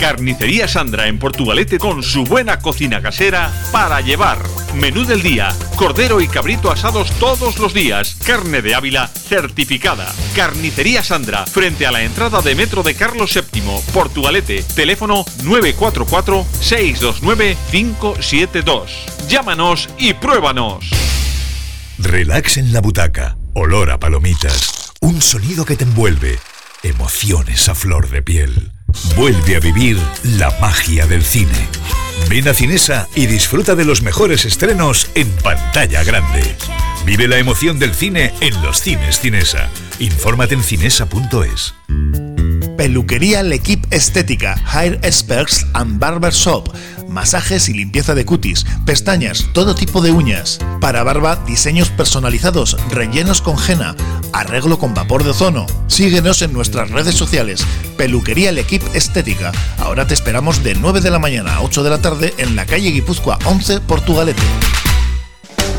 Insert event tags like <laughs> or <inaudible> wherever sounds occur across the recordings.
Carnicería Sandra en Portugalete con su buena cocina casera para llevar. Menú del día, cordero y cabrito asados todos los días, carne de Ávila certificada. Carnicería Sandra, frente a la entrada de Metro de Carlos VII, Portugalete, teléfono 944-629-572. Llámanos y pruébanos. Relax en la butaca, olor a palomitas, un sonido que te envuelve, emociones a flor de piel. Vuelve a vivir la magia del cine. Ven a Cinesa y disfruta de los mejores estrenos en pantalla grande. Vive la emoción del cine en los cines Cinesa. Infórmate en cinesa.es. Peluquería L'Equipe Estética, Hair Experts and Barber Shop. Masajes y limpieza de cutis, pestañas, todo tipo de uñas. Para barba, diseños personalizados, rellenos con henna, arreglo con vapor de ozono. Síguenos en nuestras redes sociales. Peluquería L'Equipe Estética. Ahora te esperamos de 9 de la mañana a 8 de la tarde en la calle Guipúzcoa 11, Portugalete.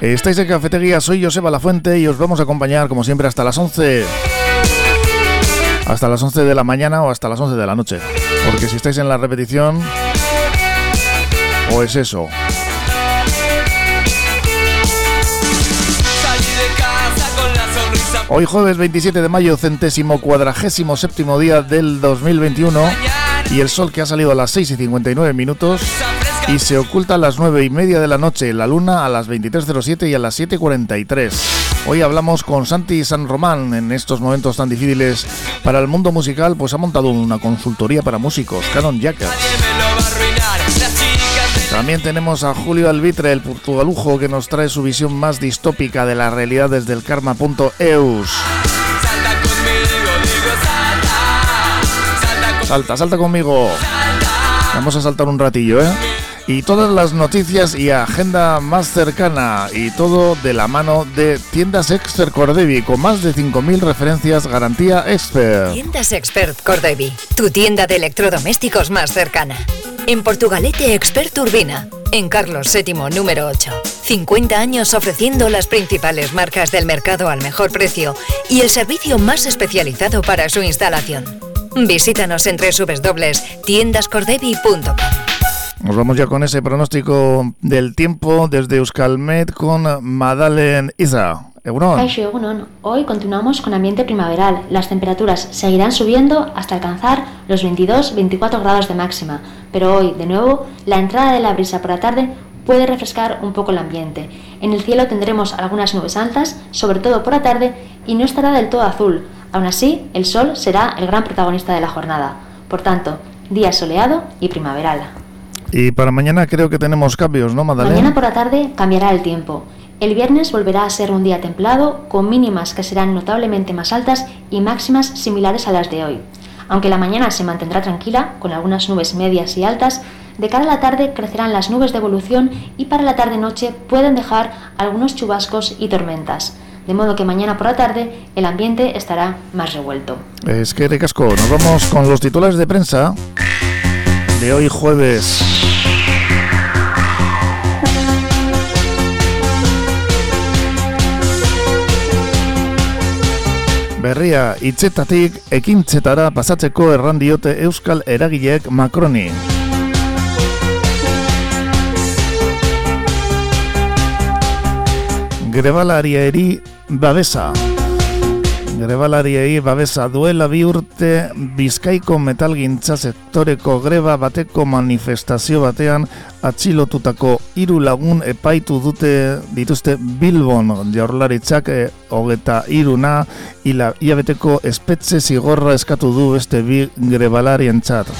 Estáis en Cafetería, soy Joseba La Fuente y os vamos a acompañar como siempre hasta las 11. Hasta las 11 de la mañana o hasta las 11 de la noche. Porque si estáis en la repetición, o es eso. Hoy jueves 27 de mayo, centésimo cuadragésimo séptimo día del 2021 y el sol que ha salido a las 6 y 59 minutos y se oculta a las 9 y media de la noche, la luna a las 23.07 y a las 7.43. Hoy hablamos con Santi San Román en estos momentos tan difíciles para el mundo musical, pues ha montado una consultoría para músicos, Canon Jackers. También tenemos a Julio Albitre, el portugalujo, que nos trae su visión más distópica de la realidad desde el karma.eus. Salta, salta conmigo. Vamos a saltar un ratillo, ¿eh? Y todas las noticias y agenda más cercana y todo de la mano de Tiendas Expert Cordevi con más de 5.000 referencias garantía Expert. Tiendas Expert Cordevi, tu tienda de electrodomésticos más cercana. En Portugalete Expert Urbina, en Carlos VII número 8. 50 años ofreciendo las principales marcas del mercado al mejor precio y el servicio más especializado para su instalación. Visítanos en www.tiendascordevi.com. Nos vamos ya con ese pronóstico del tiempo desde Euskalmet con Madalen Iza. Egunon. Hoy continuamos con ambiente primaveral. Las temperaturas seguirán subiendo hasta alcanzar los 22-24 grados de máxima. Pero hoy, de nuevo, la entrada de la brisa por la tarde puede refrescar un poco el ambiente. En el cielo tendremos algunas nubes altas, sobre todo por la tarde, y no estará del todo azul. Aún así, el sol será el gran protagonista de la jornada. Por tanto, día soleado y primaveral. Y para mañana creo que tenemos cambios, ¿no, Madalena? Mañana por la tarde cambiará el tiempo. El viernes volverá a ser un día templado, con mínimas que serán notablemente más altas y máximas similares a las de hoy. Aunque la mañana se mantendrá tranquila, con algunas nubes medias y altas, de cara a la tarde crecerán las nubes de evolución y para la tarde-noche pueden dejar algunos chubascos y tormentas. De modo que mañana por la tarde el ambiente estará más revuelto. Es que recasco, nos vamos con los titulares de prensa de hoy jueves. Berria hitzetatik ekintzetara pasatzeko erran diote Euskal Eragileek Macroni. Grebalariari babesa. Grebalariei babesa duela bi urte Bizkaiko metalgintza sektoreko greba bateko manifestazio batean atxilotutako hiru lagun epaitu dute dituzte Bilbon jaurlaritzak e, hogeta iruna ila iabeteko espetze zigorra eskatu du beste bi grebalarien txat.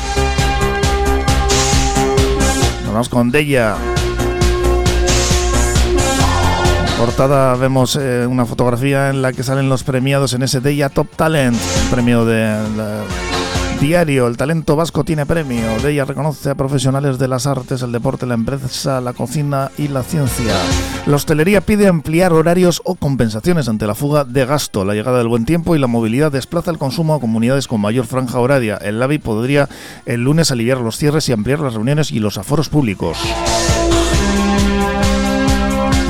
Vamos con Deia. Portada vemos eh, una fotografía en la que salen los premiados en ese Deia Top Talent, premio de, diario. El talento vasco tiene premio. Deia reconoce a profesionales de las artes, el deporte, la empresa, la cocina y la ciencia. La hostelería pide ampliar horarios o compensaciones ante la fuga de gasto. La llegada del buen tiempo y la movilidad desplaza el consumo a comunidades con mayor franja horaria. El LABI podría el lunes aliviar los cierres y ampliar las reuniones y los aforos públicos.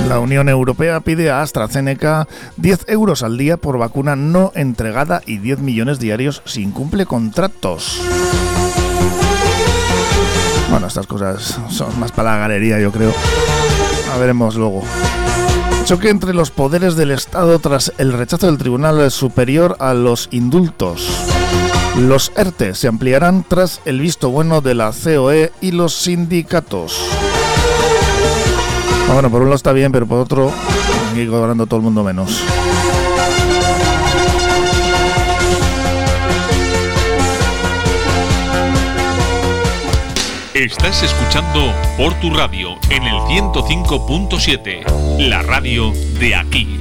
La Unión Europea pide a AstraZeneca 10 euros al día por vacuna no entregada y 10 millones diarios si incumple contratos. Bueno, estas cosas son más para la galería, yo creo. A veremos luego. Choque entre los poderes del Estado tras el rechazo del Tribunal Superior a los indultos. Los ERTE se ampliarán tras el visto bueno de la COE y los sindicatos. Ah, bueno, por un lado está bien, pero por otro, aquí cobrando todo el mundo menos. Estás escuchando por tu radio en el 105.7, la radio de aquí.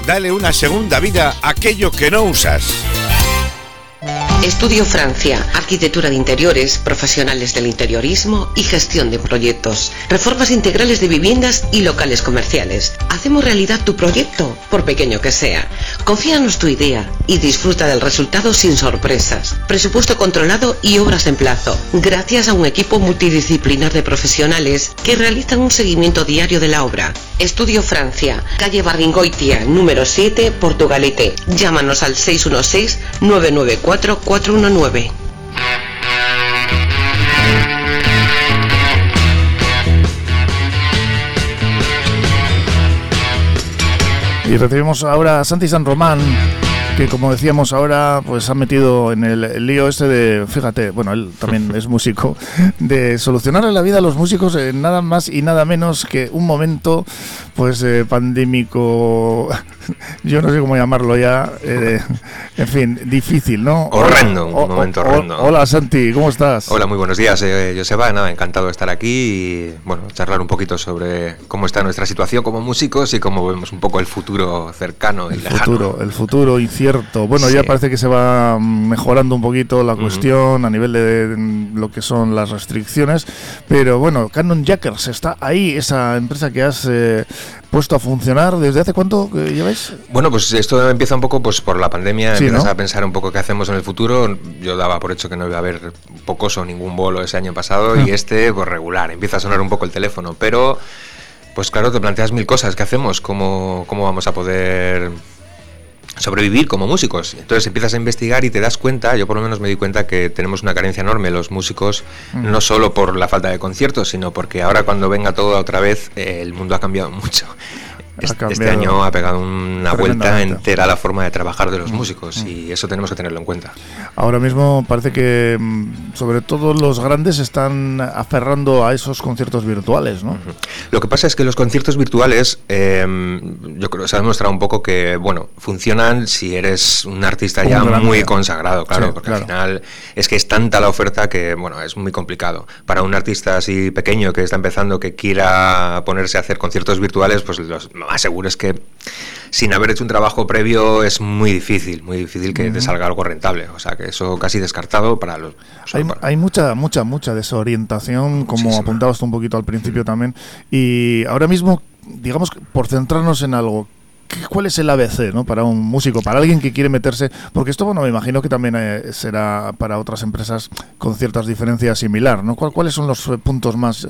Dale una segunda vida a aquello que no usas. Estudio Francia, arquitectura de interiores, profesionales del interiorismo y gestión de proyectos, reformas integrales de viviendas y locales comerciales. Hacemos realidad tu proyecto, por pequeño que sea. Confíanos tu idea y disfruta del resultado sin sorpresas. Presupuesto controlado y obras en plazo, gracias a un equipo multidisciplinar de profesionales que realizan un seguimiento diario de la obra. Estudio Francia, calle Barringoitia, número 7, Portugalete. Llámanos al 616 994 419. Y recibimos ahora a Santi San Román que como decíamos ahora, pues ha metido en el lío este de, fíjate, bueno, él también <laughs> es músico, de solucionar la vida a los músicos en nada más y nada menos que un momento, pues, eh, pandémico, <laughs> yo no sé cómo llamarlo ya, eh, en fin, difícil, ¿no? Horrendo, un momento horrendo. Hola Santi, ¿cómo estás? Hola, muy buenos días, eh, Joseba, nada, encantado de estar aquí y, bueno, charlar un poquito sobre cómo está nuestra situación como músicos y cómo vemos un poco el futuro cercano y el Futuro, el futuro cierto. Bueno, ya parece que se va mejorando un poquito la cuestión a nivel de lo que son las restricciones, pero bueno, Canon Jackers está ahí, esa empresa que has eh, puesto a funcionar. ¿Desde hace cuánto lleváis? Bueno, pues esto empieza un poco pues por la pandemia, empiezas a pensar un poco qué hacemos en el futuro. Yo daba por hecho que no iba a haber pocos o ningún bolo ese año pasado y este pues regular, empieza a sonar un poco el teléfono, pero... Pues claro, te planteas mil cosas. ¿Qué hacemos? ¿Cómo, cómo vamos a poder sobrevivir como músicos. Entonces empiezas a investigar y te das cuenta, yo por lo menos me di cuenta que tenemos una carencia enorme los músicos, no solo por la falta de conciertos, sino porque ahora cuando venga todo otra vez, eh, el mundo ha cambiado <laughs> mucho. Este, año ha pegado una vuelta entera a la forma de trabajar de los mm. músicos mm. y eso tenemos que tenerlo en cuenta. Ahora mismo parece que mm, sobre todo los grandes están aferrando a esos conciertos virtuales, ¿no? Lo que pasa es que los conciertos virtuales, em, yo creo que se ha demostrado un poco que, bueno, funcionan si eres un artista ya muy consagrado, claro, porque al final es que es tanta la oferta que, bueno, es muy complicado. Para un artista así pequeño que está empezando, que quiera ponerse a hacer conciertos virtuales, pues los más seguro es que sin haber hecho un trabajo previo es muy difícil, muy difícil que te salga algo rentable. O sea, que eso casi descartado para los... Hay, mucha, mucha, mucha desorientación, como apuntabas tú un poquito al principio también. Y ahora mismo, digamos, por centrarnos en algo, ¿cuál es el ABC ¿no? para un músico, para alguien que quiere meterse? Porque esto, bueno, me imagino que también eh, será para otras empresas con ciertas diferencias similar, ¿no? ¿Cuáles son los puntos más,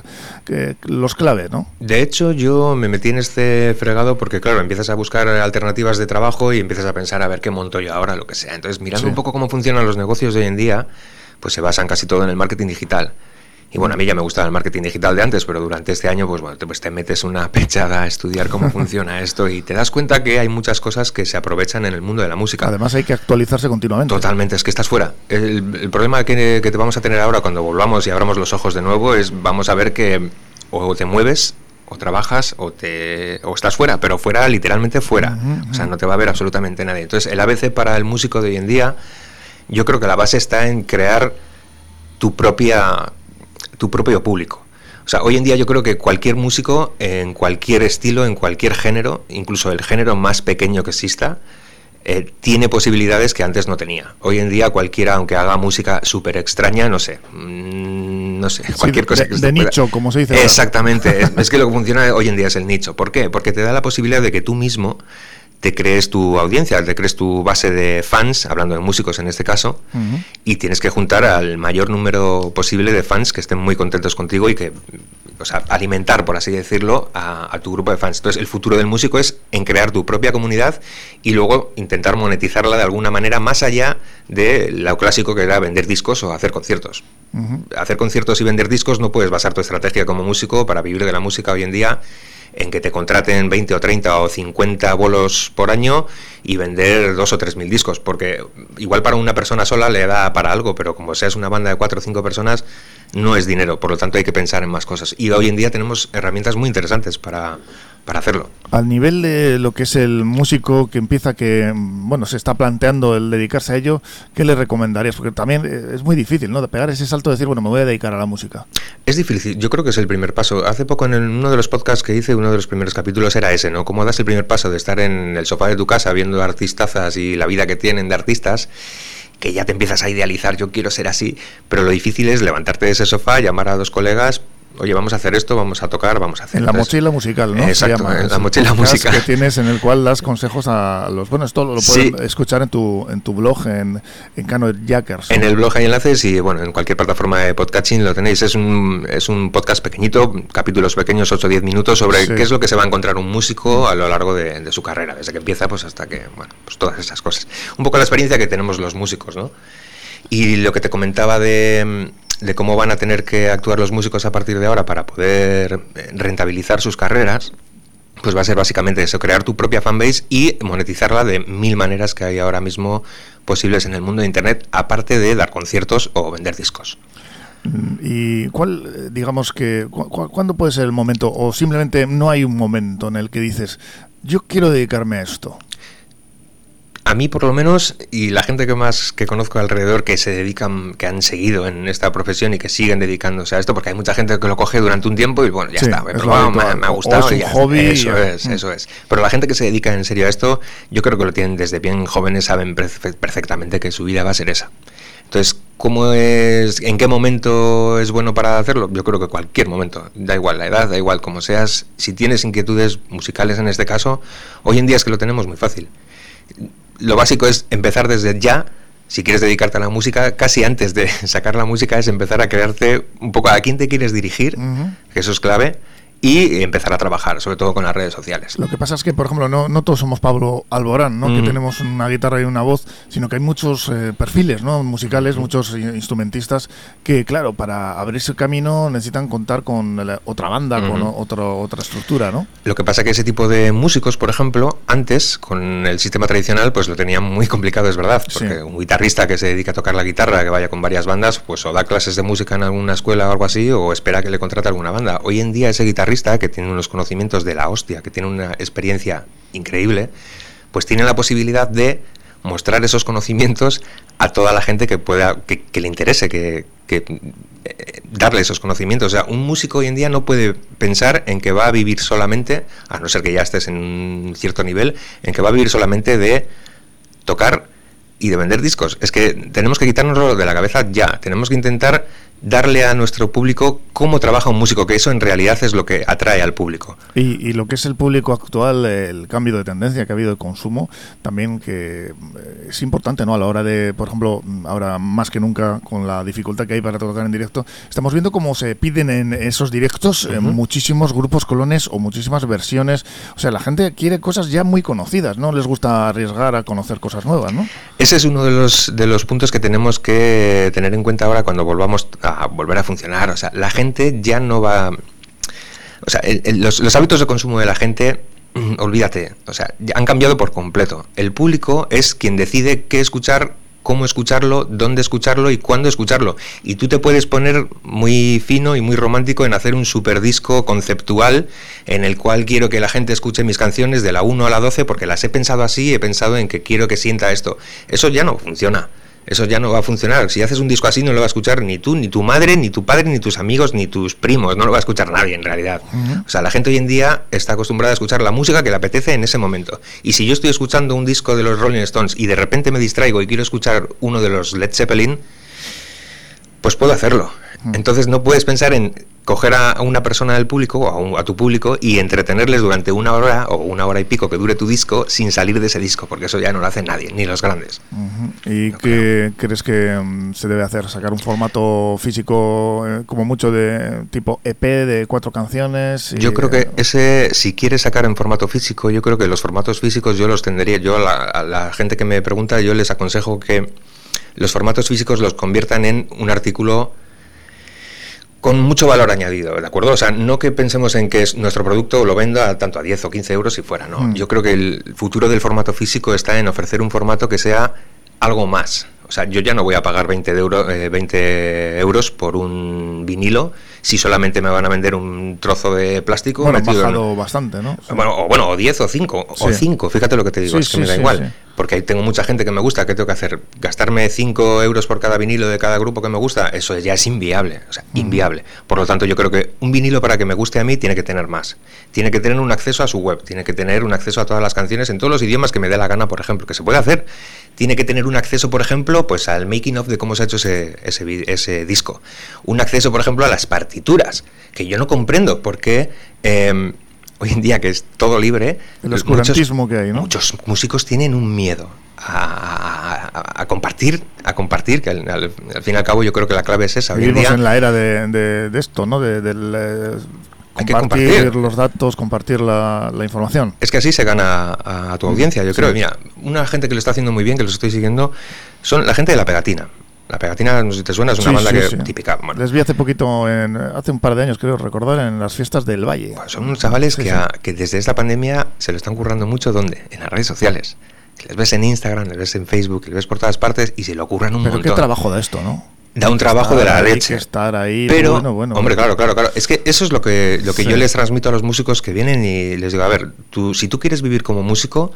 los clave, ¿no? De hecho, yo me metí en este fregado porque, claro, empiezas a buscar alternativas de trabajo y empiezas a pensar a ver qué monto yo ahora, lo que sea. Entonces, mirando un poco cómo funcionan los negocios de hoy en día, pues se basan casi todo en el marketing digital. Y bueno, a mí ya me gustaba el marketing digital de antes, pero durante este año, pues bueno, te, pues te metes una <laughs> pechada a estudiar cómo <laughs> funciona esto y te das cuenta que hay muchas cosas que se aprovechan en el mundo de la música. Además hay que actualizarse continuamente. Totalmente, es que estás fuera. El, problema que, que, te vamos a tener ahora cuando volvamos y abramos los ojos de nuevo es, vamos a ver que o te mueves o trabajas o te o estás fuera, pero fuera literalmente fuera. O sea, no te va a ver absolutamente nadie. Entonces, el ABC para el músico de hoy en día, yo creo que la base está en crear tu propia tu propio público. O sea, hoy en día yo creo que cualquier músico, en cualquier estilo, en cualquier género, incluso el género más pequeño que exista, eh, tiene posibilidades que antes no tenía. Hoy en día cualquiera, aunque haga música súper extraña, no sé, mm, no sé, cualquier cosa de, que... De nicho, como se dice. Exactamente, es, es, que lo que funciona hoy en día es el nicho. ¿Por qué? Porque te da la posibilidad de que tú mismo te crees tu audiencia, te crees tu base de fans, hablando de músicos en este caso, y tienes que juntar al mayor número posible de fans que estén muy contentos contigo y que, o sea, alimentar, por así decirlo, a, tu grupo de fans. Entonces, el futuro del músico es en crear tu propia comunidad y luego intentar monetizarla de alguna manera más allá de lo clásico que era vender discos o hacer conciertos. Hacer conciertos y vender discos no puedes basar tu estrategia como músico para vivir de la música hoy en día en que te contraten 20 o 30 o 50 bolos por año y vender dos o tres mil discos, porque igual para una persona sola le da para algo, pero como seas una banda de cuatro o cinco personas, no es dinero, por lo tanto hay que pensar en más cosas. Y hoy en día tenemos herramientas muy interesantes para, para hacerlo. Al nivel de lo que es el músico que empieza que, bueno, se está planteando el dedicarse a ello, ¿qué le recomendarías? Porque también eh, es muy difícil, ¿no? De pegar ese salto de decir, bueno, me voy a dedicar a la música. Es difícil, yo creo que es el primer paso. Hace poco en uno de los podcasts que hice, uno de los primeros capítulos era ese, ¿no? Cómo das el primer paso de estar en el sofá de tu casa viendo artistazas y la vida que tienen de artistas que ya te empiezas a idealizar, yo quiero ser así, pero lo difícil es levantarte de ese sofá, llamar a dos colegas, oye, vamos a hacer esto, vamos a tocar, vamos a hacer... En la mochila musical, ¿no? Exacto, en la mochila musical. que tienes en el cual das consejos a los... Bueno, esto lo pueden escuchar en tu, en tu blog, en, en Cano Jackers. En el blog hay enlaces y, bueno, en cualquier plataforma de podcasting lo tenéis. Es un, es un podcast pequeñito, capítulos pequeños, 8 o 10 minutos, sobre qué es lo que se va a encontrar un músico a lo largo de, de su carrera, desde que empieza pues hasta que, bueno, pues todas esas cosas. Un poco la experiencia que tenemos los músicos, ¿no? Y lo que te comentaba de de cómo van a tener que actuar los músicos a partir de ahora para poder eh, rentabilizar sus carreras, pues va a ser básicamente eso, crear tu propia fanbase y monetizarla de mil maneras que hay ahora mismo posibles en el mundo de Internet, aparte de dar conciertos o vender discos. Mm, ¿Y cuál, eh, digamos que, cuándo puede ser el momento, o simplemente no hay un momento en el que dices, yo quiero dedicarme a esto? A mí por lo menos y la gente que más que conozco alrededor que se dedican que han seguido en esta profesión y que siguen dedicándose a esto porque hay mucha gente que lo coge durante un tiempo y bueno ya está me, ha gustado y hobby eso es mm. eso es. Pero la gente que se dedica en serio a esto yo creo que lo tienen desde bien jóvenes saben perfectamente que su vida va a ser esa. Entonces cómo es en qué momento es bueno para hacerlo yo creo que cualquier momento da igual la edad da igual como seas si tienes inquietudes musicales en este caso hoy en día es que lo tenemos muy fácil lo básico es empezar desde ya si quieres dedicarte a la música, casi antes de <laughs> sacar la música es empezar a crearte un poco a quién te quieres dirigir, que eso es clave, y empezar a trabajar, sobre todo con las redes sociales. Lo que pasa es que, por ejemplo, no, no todos somos Pablo Alborán, ¿no? que tenemos una guitarra y una voz, sino que hay muchos eh, perfiles ¿no? musicales, muchos instrumentistas que, claro, para abrirse camino necesitan contar con otra banda, con otro, otra estructura. ¿no? Lo que pasa es que ese tipo de músicos, por ejemplo, antes, con el sistema tradicional, pues lo tenían muy complicado, es verdad, porque un guitarrista que se dedica a tocar la guitarra, que vaya con varias bandas, pues o da clases de música en alguna escuela o algo así, o espera que le contrate alguna banda. Hoy en día ese guitarrista que tiene unos conocimientos de la hostia, que tiene una experiencia increíble, pues tiene la posibilidad de mostrar esos conocimientos a toda la gente que pueda que, le interese que, eh, darle esos conocimientos. O sea un músico hoy en día no puede pensar en que va a vivir solamente a no ser que ya estés en un cierto nivel en que va a vivir solamente de tocar y de vender discos. Es que tenemos que quitarnos de la cabeza ya. Tenemos que intentar darle a nuestro público cómo trabaja un músico, que eso en realidad es lo que atrae al público. Y, lo que es el público actual, el cambio de tendencia que ha habido de consumo, también que eh, es importante, ¿no? A la hora de, por ejemplo, ahora más que nunca, con la dificultad que hay para tocar en directo, estamos viendo cómo se piden en esos directos eh, muchísimos grupos colones o muchísimas versiones. O sea, la gente quiere cosas ya muy conocidas, ¿no? Les gusta arriesgar a conocer cosas nuevas, ¿no? Ese es uno de los, de los puntos que tenemos que tener en cuenta ahora cuando volvamos a volver a funcionar. O sea, la gente ya no va... O sea, los, hábitos de consumo de la gente olvídate, o sea, han cambiado por completo. El público es quien decide qué escuchar, cómo escucharlo, dónde escucharlo y cuándo escucharlo. Y tú te puedes poner muy fino y muy romántico en hacer un super disco conceptual en el cual quiero que la gente escuche mis canciones de la 1 a la 12 porque las he pensado así, he pensado en que quiero que sienta esto. Eso ya no funciona eso ya no va a funcionar. Si haces un disco así, no lo va a escuchar ni tú, ni tu madre, ni tu padre, ni tus amigos, ni tus primos. No lo va a escuchar nadie en realidad. O sea, la gente hoy en día está acostumbrada a escuchar la música que le apetece en ese momento. Y si yo estoy escuchando un disco de los Rolling Stones y de repente me distraigo y quiero escuchar uno de los Led Zeppelin, pues puedo hacerlo. Entonces no puedes pensar en coger a una persona del público o a, tu público y entretenerles durante una hora o una hora y pico que dure tu disco sin salir de ese disco, porque eso ya no lo hace nadie, ni los grandes. ¿Y qué crees que mm, se debe hacer? ¿Sacar un formato físico eh, como mucho de tipo EP de cuatro canciones? Yo creo que ese, si quieres sacar en formato físico, yo creo que los formatos físicos yo los tendría, yo a la gente que me pregunta, yo les aconsejo que los formatos físicos los conviertan en un artículo con mucho valor añadido, ¿de acuerdo? O sea, no que pensemos en que nuestro producto lo venda tanto a 10 o 15 euros si fuera, ¿no? Mm. Yo creo que el futuro del formato físico está en ofrecer un formato que sea algo más. O sea, yo ya no voy a pagar 20, euro, 20 eh, euros por un vinilo si solamente me van a vender un trozo de plástico. Bueno, bajado bastante, ¿no? Bueno, o, bueno, o 10 o 5, o 5, fíjate lo que te digo, es que me da igual. Porque ahí tengo mucha gente que me gusta, ¿qué tengo que hacer? ¿Gastarme 5 euros por cada vinilo de cada grupo que me gusta? Eso ya es inviable, o sea, inviable. Por lo tanto, yo creo que un vinilo para que me guste a mí tiene que tener más. Tiene que tener un acceso a su web, tiene que tener un acceso a todas las canciones en todos los idiomas que me dé la gana, por ejemplo, que se puede hacer. Tiene que tener un acceso, por ejemplo, pues al making of de cómo se ha hecho ese, ese, ese disco. Un acceso, por ejemplo, a las partituras que yo no comprendo por qué em, hoy en día que es todo libre, el oscurantismo que hay, ¿no? Muchos músicos tienen un miedo a, compartir, a compartir, que al, fin y al cabo yo creo que la clave es esa. Vivimos en, la era de, esto, ¿no? De, compartir, los datos, compartir la, información. Es que así se gana a, tu audiencia, yo creo. Mira, una gente que lo está haciendo muy bien, que los estoy siguiendo, son la gente de la pegatina. La Pegatina, no sé si te suena, es una banda que, típica. Les vi hace poquito, en, hace un par de años creo recordar, en las fiestas del Valle. son unos chavales que, que, desde esta pandemia se lo están currando mucho, ¿dónde? En las redes sociales. Les ves en Instagram, les ves en Facebook, les ves por todas partes y se lo ocurran un Pero montón. qué trabajo da esto, ¿no? Da un trabajo de la leche. estar ahí. Pero, hombre, claro, claro, claro. Es que eso es lo que, lo que yo les transmito a los músicos que vienen y les digo, a ver, tú, si tú quieres vivir como músico,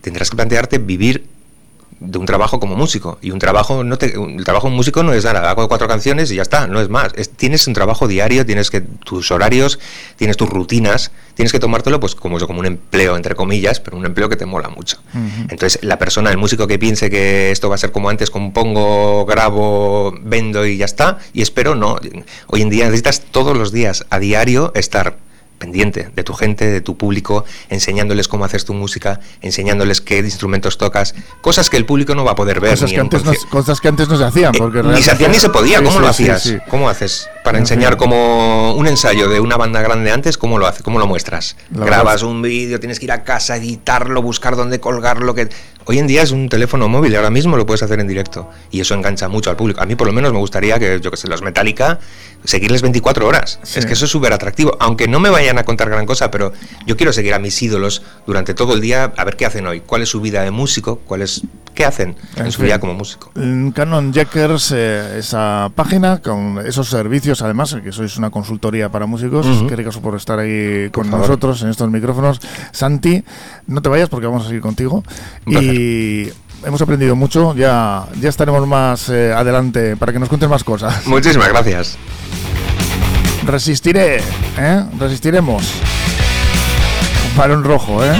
tendrás que plantearte vivir de un trabajo como músico. Y un trabajo, no te, el trabajo músico no es nada, hago cuatro canciones y ya está, no es más. tienes un trabajo diario, tienes que tus horarios, tienes tus rutinas, tienes que tomártelo pues como, como un empleo, entre comillas, pero un empleo que te mola mucho. Entonces, la persona, el músico que piense que esto va a ser como antes, compongo, grabo, vendo y ya está, y espero, no. Hoy en día necesitas todos los días, a diario, estar pendiente de tu gente, de tu público, enseñándoles cómo haces tu música, enseñándoles qué instrumentos tocas, cosas que el público no va a poder ver. Cosas, que, antes no, cosas que antes no se hacían. Eh, porque ni se hacían ni se podía, ¿cómo lo hacías? ¿Cómo haces? Para enseñar como un ensayo de una banda grande antes, ¿cómo lo haces? ¿Cómo lo muestras? Grabas un vídeo, tienes que ir a casa, editarlo, buscar dónde colgarlo, que Hoy en día es un teléfono móvil, ahora mismo lo puedes hacer en directo y eso engancha mucho al público. A mí por lo menos me gustaría que, yo que sé, los Metallica, seguirles 24 horas. Es que eso es súper atractivo, aunque no me vayan a contar gran cosa, pero yo quiero seguir a mis ídolos durante todo el día, a ver qué hacen hoy, cuál es su vida de músico, cuál es, qué hacen en, su vida como músico. Canon Jackers, eh, esa página con esos servicios, además, que sois una consultoría para músicos, uh qué por estar ahí con nosotros en estos micrófonos. Santi, no te vayas porque vamos a seguir contigo. Y y hemos aprendido mucho. Ya, ya estaremos más eh, adelante para que nos cuentes más cosas. Muchísimas <laughs> gracias. Resistiré, ¿eh? Resistiremos. un rojo, ¿eh?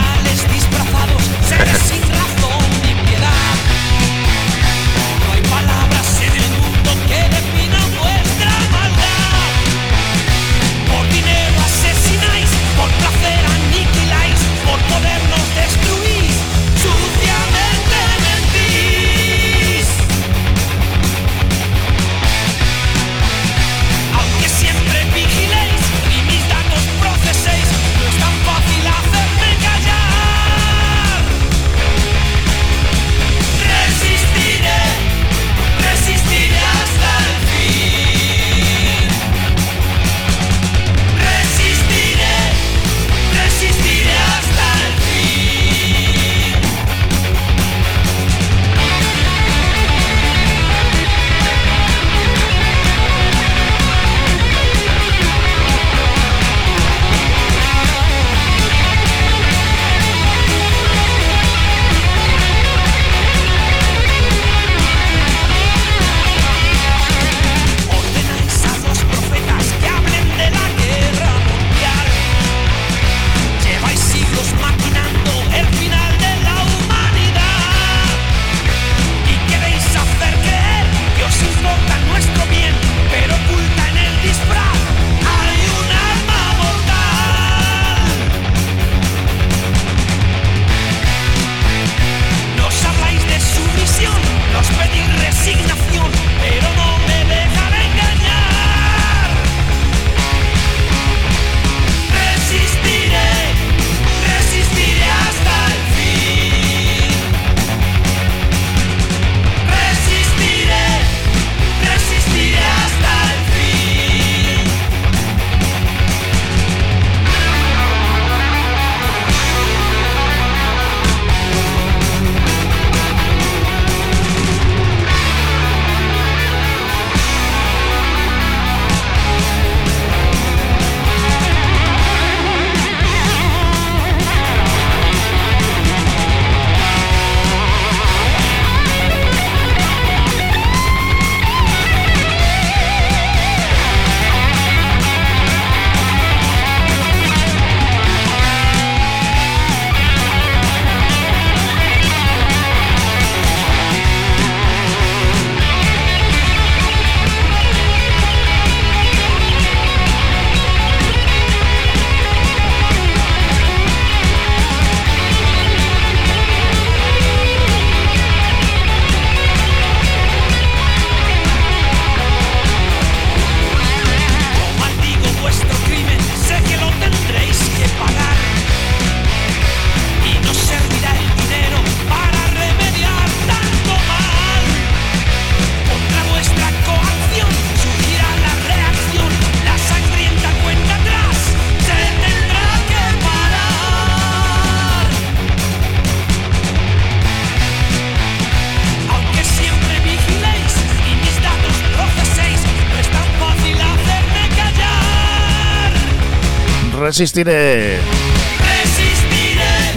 Resistiré.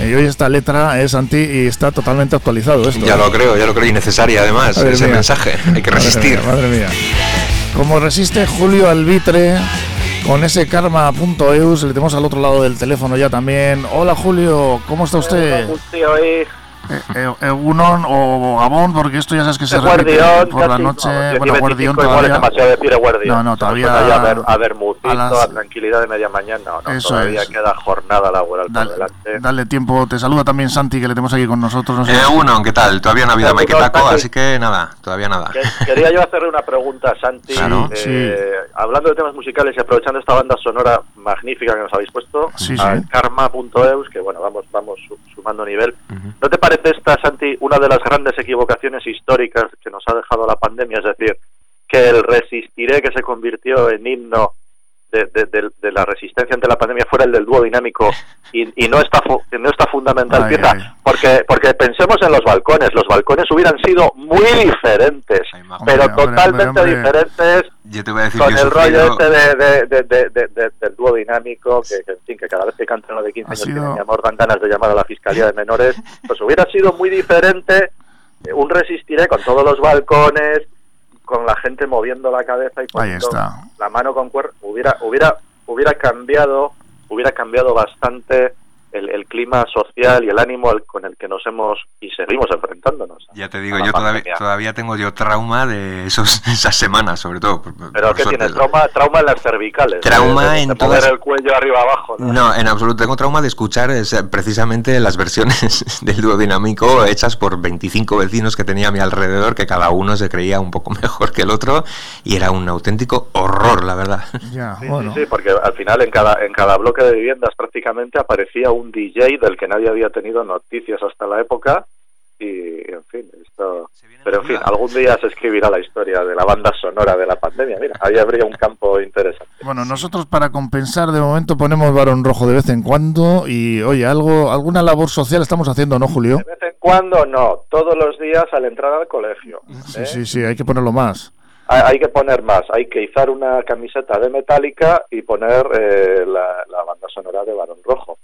Y hoy esta letra es anti y está totalmente actualizado esto. Ya lo creo, ya lo creo, y necesaria además, ese mensaje. Hay que resistir. Madre mía, Como resiste Julio Albitre con ese karma.eus, le tenemos al otro lado del teléfono ya también. Hola Julio, ¿cómo está usted? Eh, eh, eh, Unon o Gabón, porque esto ya sabes que se repite por la noche. bueno, Guardión todavía. No, no, todavía. A ver, a ver, a, las... tranquilidad de media mañana. No, no, Eso todavía queda jornada laboral dale, por delante. Dale tiempo. Te saluda también Santi, que le tenemos aquí con nosotros. No sé. eh, Unon, ¿qué tal? Todavía no ha habido Maiketaco, así que nada, todavía nada. Quería yo hacerle una pregunta a Santi. Claro, eh, sí. Hablando de temas musicales y aprovechando esta banda sonora magnífica que nos habéis puesto, sí, a sí. karma.eus, que bueno, vamos, vamos sumando nivel. Uh -huh. ¿No te parece esta, una de las grandes equivocaciones históricas que nos ha dejado la pandemia? Es decir, que el resistiré que se convirtió en himno de, de, de, de, la resistencia ante la pandemia fuera el del dúo dinámico y, y no está no está fundamental ay, pieza ay. porque porque pensemos en los balcones los balcones hubieran sido muy diferentes ay, pero hombre, totalmente hombre, hombre. diferentes Yo te voy a decir con el rollo este de, del dúo dinámico que, que, en fin que cada vez que cantan uno de 15 años sido... mi amor dan ganas de llamar a la fiscalía de menores pues hubiera sido muy diferente eh, un resistiré con todos los balcones con la gente moviendo la cabeza y poniendo la mano con cuerpo hubiera hubiera hubiera cambiado hubiera cambiado bastante el, el, clima social y el ánimo con el que nos hemos y seguimos enfrentándonos. Ya te digo, yo todavía, todavía, tengo yo trauma de esos, <laughs> esas semanas, sobre todo. ¿Pero qué tienes? Trauma, trauma en las cervicales. Trauma de, de, en de todas... el cuello arriba abajo. ¿no? no, en absoluto. Tengo trauma de escuchar precisamente las versiones <laughs> del dúo dinámico hechas por 25 vecinos que tenía a mi alrededor, que cada uno se creía un poco <laughs> mejor que el otro, y era un auténtico horror, la verdad. Ya, sí, bueno. sí, sí, porque al final en cada, en cada bloque de viviendas prácticamente aparecía un DJ del que nadie había tenido noticias hasta la época y en fin, esto... Pero en fin, algún día se escribirá la historia de la banda sonora de la pandemia. Mira, ahí habría un campo interesante. Bueno, nosotros para compensar de momento ponemos varón rojo de vez en cuando y oye, algo alguna labor social estamos haciendo, ¿no, Julio? De vez en cuando no, todos los días al entrar al colegio. Sí, ¿eh? sí, sí, hay que ponerlo más hay que poner más, hay que izar una camiseta de metálica y poner eh, la, la, banda sonora de Barón Rojo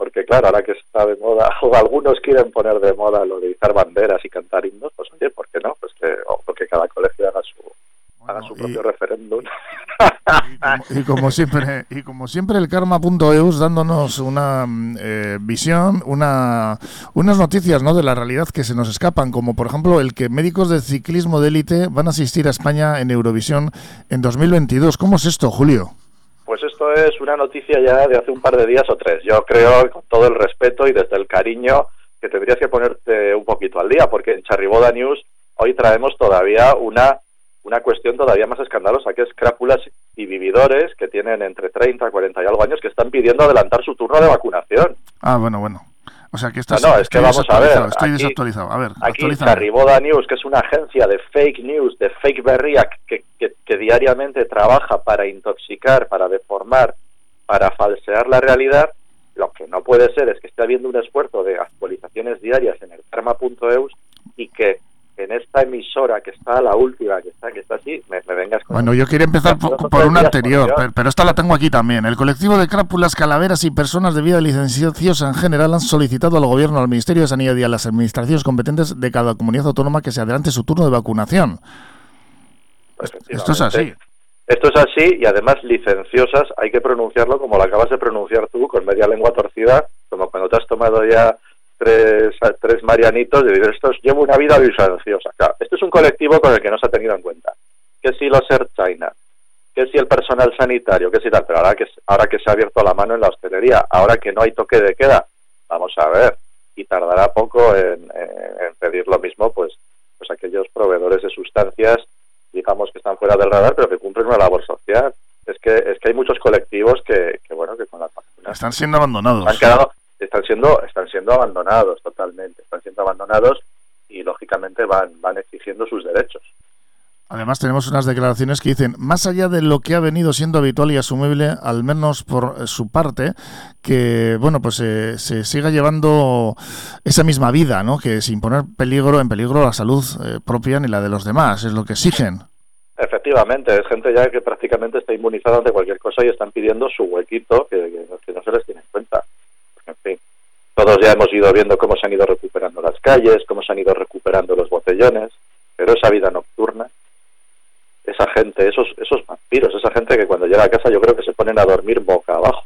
porque claro, ahora que está de moda, <laughs> o algunos quieren poner de moda lo de izar banderas y cantar himnos, pues oye, ¿por qué no? Pues que, o porque cada colegio haga su, bueno, haga su propio y, referéndum. Y como, y como, siempre, y como siempre el karma.eus dándonos una eh, visión, una, unas noticias ¿no? de la realidad que se nos escapan, como por ejemplo el que médicos de ciclismo de élite van a asistir a España en Eurovisión en 2022. ¿Cómo es esto, Julio? Pues esto es una noticia ya de hace un par de días o tres. Yo creo, con todo el respeto y desde el cariño, que tendrías que ponerte un poquito al día, porque en Charriboda News hoy traemos todavía una, una cuestión todavía más escandalosa, que es crápulas y vividores que tienen entre 30 40 y algo años que están pidiendo adelantar su turno de vacunación. Ah, bueno, bueno. O sea, que estás, no, no, es que vamos a ver. Estoy aquí, desactualizado. A ver, aquí Carriboda News, que es una agencia de fake news, de fake berría, que, que, que, diariamente trabaja para intoxicar, para deformar, para falsear la realidad, lo que no puede ser es que esté habiendo un esfuerzo de actualizaciones diarias en el karma.eus y que en esta emisora que está la última, que está, que está así, me, me vengas con... Bueno, yo quería empezar por, por una anterior, pero, pero, esta la tengo aquí también. El colectivo de crápulas, calaveras y personas de vida licenciosa en general han solicitado al gobierno, al Ministerio de Sanidad y a las administraciones competentes de cada comunidad autónoma que se adelante su turno de vacunación. Esto es así. Esto es así y además licenciosas hay que pronunciarlo como lo acabas de pronunciar tú, con media lengua torcida, como cuando te has tomado ya tres, tres marianitos y dices, esto llevo una vida licenciosa. Claro, este es un colectivo con el que no se ha tenido en cuenta. Que si los Air China, que si el personal sanitario, que si tal, pero ahora que, ahora que se ha abierto la mano en la hostelería, ahora que no hay toque de queda, vamos a ver, y tardará poco en, en, en pedir lo mismo, pues, pues aquellos proveedores de sustancias, digamos que están fuera del radar, pero que cumplen una labor social. Es que, es que hay muchos colectivos que, que bueno, que con las vacunas están siendo abandonados. Han quedado, están siendo están siendo abandonados totalmente están siendo abandonados y lógicamente van van exigiendo sus derechos Además tenemos unas declaraciones que dicen, más allá de lo que ha venido siendo habitual y asumible, al menos por su parte, que bueno pues eh, se siga llevando esa misma vida, ¿no? Que sin poner peligro en peligro la salud eh, propia ni la de los demás, es lo que exigen. Efectivamente, es gente ya que prácticamente está inmunizada ante cualquier cosa y están pidiendo su huequito que, que no se les tiene en cuenta. En fin, todos ya hemos ido viendo cómo se han ido recuperando las calles, cómo se han ido recuperando los botellones, pero esa vida nocturna, esa gente, esos, esos vampiros, esa gente que cuando llega a casa yo creo que se ponen a dormir boca abajo.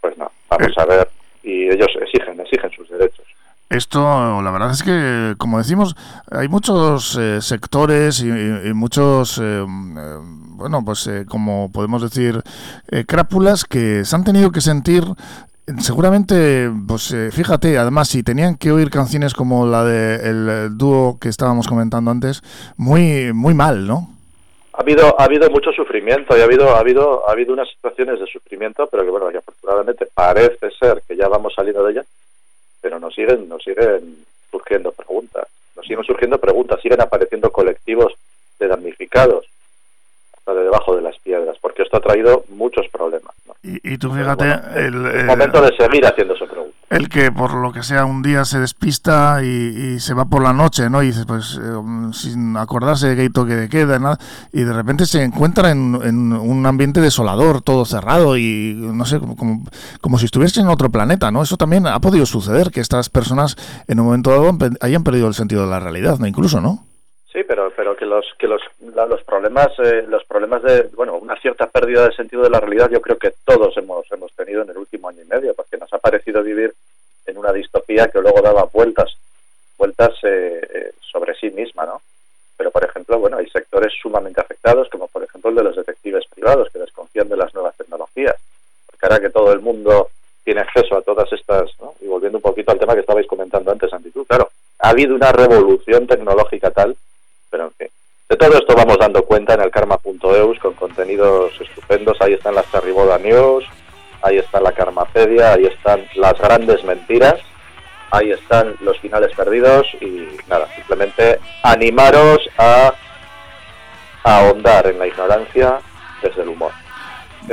Pues no, vamos a ver, y ellos exigen, exigen sus derechos. Esto, la verdad es que, como decimos, hay muchos eh, sectores y, muchos, eh, eh, bueno, pues como podemos decir, crápulas que se han tenido que sentir Seguramente, pues fíjate, además si tenían que oír canciones como la del de dúo que estábamos comentando antes, muy muy mal, ¿no? Ha habido ha habido mucho sufrimiento y ha habido ha habido ha habido unas situaciones de sufrimiento, pero que bueno, que afortunadamente parece ser que ya vamos saliendo de ella pero nos siguen, nos siguen surgiendo preguntas, nos siguen surgiendo preguntas, siguen apareciendo colectivos de damnificados de debajo de las piedras, porque esto ha traído muchos problemas. Y, tú fíjate, el, momento de seguir haciendo pregunta. El que por lo que sea un día se despista y, se va por la noche, ¿no? Y dices, pues eh, sin acordarse de que hay toque de queda, nada, y de repente se encuentra en, un ambiente desolador, todo cerrado y no sé, como, como, si estuviese en otro planeta, ¿no? Eso también ha podido suceder, que estas personas en un momento dado hayan perdido el sentido de la realidad, ¿no? Incluso, ¿no? Sí, pero pero que los que los los problemas eh, los problemas de bueno una cierta pérdida de sentido de la realidad yo creo que todos hemos hemos tenido en el último año y medio porque nos ha parecido vivir en una distopía que luego daba vueltas vueltas eh, eh, sobre sí misma, ¿no? Pero por ejemplo bueno hay sectores sumamente afectados como por ejemplo el de los detectives privados que desconfían de las nuevas tecnologías porque ahora que todo el mundo tiene acceso a todas estas ¿no? y volviendo un poquito al tema que estabais comentando antes Antitud claro ha habido una revolución tecnológica tal pero en fin. De todo esto vamos dando cuenta en el karma.eus con contenidos estupendos. Ahí están las Terriboda News, ahí está la Karmapedia, ahí están las grandes mentiras, ahí están los finales perdidos y nada, simplemente animaros a ahondar en la ignorancia desde el humor.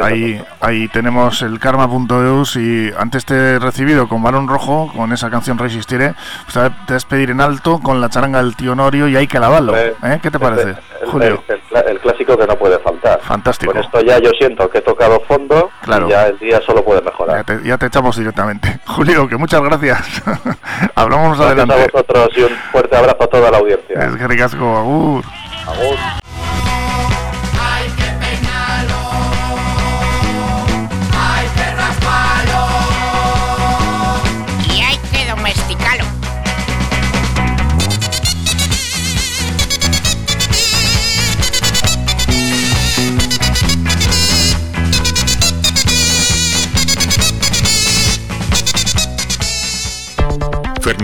Ahí, ahí tenemos el karma.eus y antes te he recibido con balón rojo, con esa canción Resistiré, pues te vas a pedir en alto con la charanga del tío Norio y hay que lavarlo. ¿eh? ¿Qué te parece, el, Julio? El, clásico que no puede faltar. Fantástico. Con esto ya yo siento que he tocado fondo claro. y ya el día solo puede mejorar. Ya te, echamos directamente. <laughs> Julio, que muchas gracias. <laughs> Hablamos gracias adelante. a vosotros y un fuerte abrazo a toda la audiencia. Es que ricasco, agur. Agur.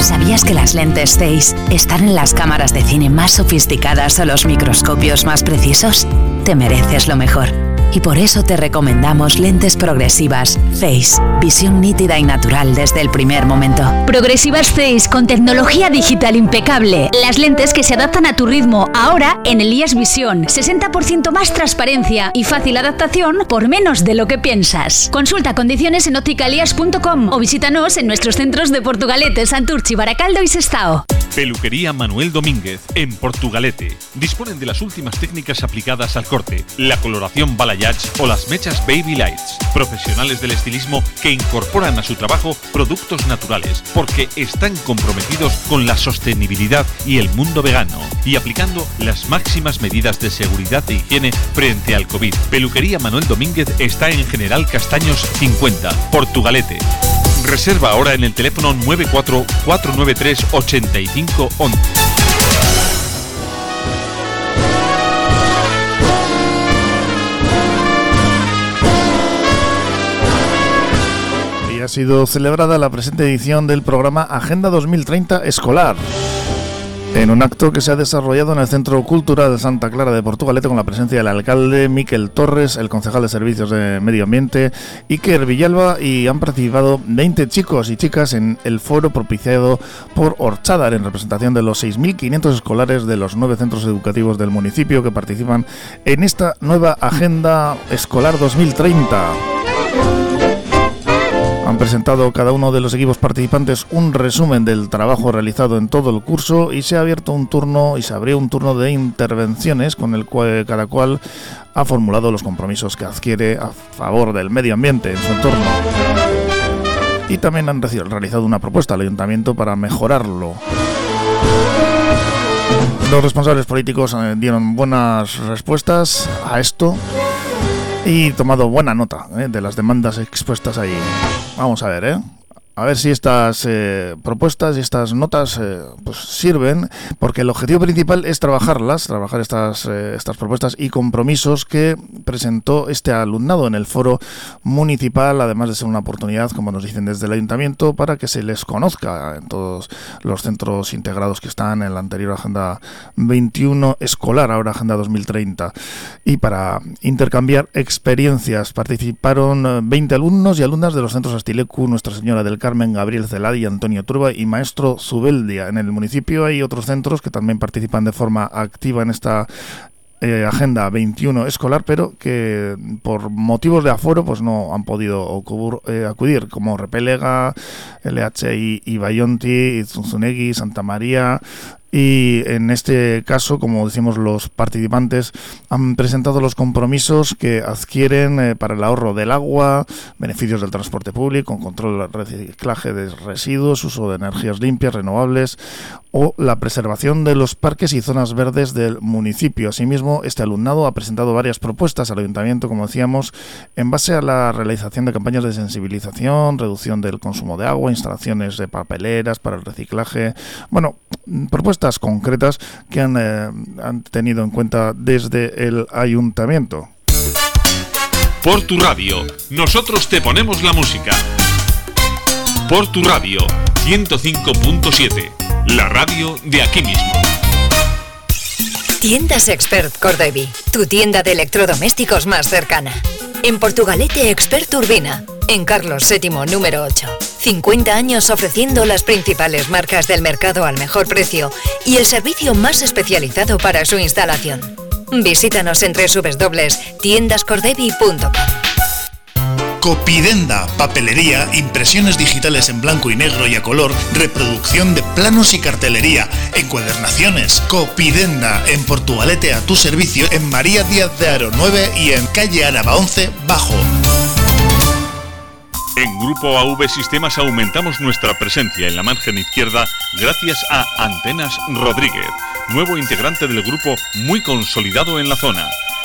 ¿Sabías que las lentes Zeiss están en las cámaras de cine más sofisticadas o los microscopios más precisos? Te mereces lo mejor y por eso te recomendamos lentes progresivas Face, visión nítida y natural desde el primer momento. Progresivas Face con tecnología digital impecable, las lentes que se adaptan a tu ritmo, ahora en Elías Visión, 60% más transparencia y fácil adaptación por menos de lo que piensas. Consulta condiciones en opticalias.com o visítanos en nuestros centros de Portugalete, Santurchi, Baracaldo y Sestao. Peluquería Manuel Domínguez en Portugalete. Disponen de las últimas técnicas aplicadas al corte, la coloración o las mechas baby lights. Profesionales del estilismo que incorporan a su trabajo productos naturales porque están comprometidos con la sostenibilidad y el mundo vegano y aplicando las máximas medidas de seguridad e higiene frente al COVID. Peluquería Manuel Domínguez está en General Castaños 50, Portugalete. Reserva ahora en el teléfono 944938511. Y ha sido celebrada la presente edición del programa Agenda 2030 Escolar en un acto que se ha desarrollado en el Centro Cultural de Santa Clara de Portugalete con la presencia del alcalde Miquel Torres, el concejal de Servicios de Medio Ambiente, Iker Villalba y han participado 20 chicos y chicas en el foro propiciado por Orchadar en representación de los 6.500 escolares de los nueve centros educativos del municipio que participan en esta nueva Agenda Escolar 2030. Han presentado cada uno de los equipos participantes un resumen del trabajo realizado en todo el curso y se ha abierto un turno y se abrió un turno de intervenciones con el cual cada cual ha formulado los compromisos que adquiere a favor del medio ambiente en su entorno. Y también han realizado una propuesta al ayuntamiento para mejorarlo. Los responsables políticos eh, dieron buenas respuestas a esto y tomado buena nota eh, de las demandas expuestas ahí. Vamos a ver, ¿eh? A ver si estas eh, propuestas y estas notas eh, pues sirven, porque el objetivo principal es trabajarlas, trabajar estas, eh, estas propuestas y compromisos que presentó este alumnado en el foro municipal, además de ser una oportunidad, como nos dicen desde el ayuntamiento, para que se les conozca en todos los centros integrados que están en la anterior Agenda 21 escolar, ahora Agenda 2030, y para intercambiar experiencias. Participaron 20 alumnos y alumnas de los centros Astilecu, Nuestra Señora del Carmen, Gabriel Celadi, Antonio Turba y Maestro Zubeldia. En el municipio hay otros centros que también participan de forma activa en esta eh, Agenda 21 escolar, pero que por motivos de aforo pues no han podido eh, acudir, como Repelega, LHI y Bayonti, Zunzunegui, Santa María, y en este caso, como decimos, los participantes han presentado los compromisos que adquieren eh, para el ahorro del agua, beneficios del transporte público, control del reciclaje de residuos, uso de energías limpias, renovables o la preservación de los parques y zonas verdes del municipio. Asimismo, este alumnado ha presentado varias propuestas al ayuntamiento, como decíamos, en base a la realización de campañas de sensibilización, reducción del consumo de agua, instalaciones de papeleras para el reciclaje, bueno, propuestas concretas que han, eh, han tenido en cuenta desde el ayuntamiento. Por tu radio, nosotros te ponemos la música. Por tu radio, 105.7, la radio de aquí mismo. Tiendas Expert Cordevi, tu tienda de electrodomésticos más cercana. En Portugalete Expert Urbina, en Carlos VII número 8. 50 años ofreciendo las principales marcas del mercado al mejor precio y el servicio más especializado para su instalación. Visítanos en www.tiendascordevi.com. Copidenda, papelería, impresiones digitales en blanco y negro y a color, reproducción de planos y cartelería, encuadernaciones. Copidenda, en Portugalete a tu servicio, en María Díaz de Aro 9 y en calle Araba 11 Bajo. En Grupo AV Sistemas aumentamos nuestra presencia en la margen izquierda gracias a Antenas Rodríguez, nuevo integrante del grupo muy consolidado en la zona.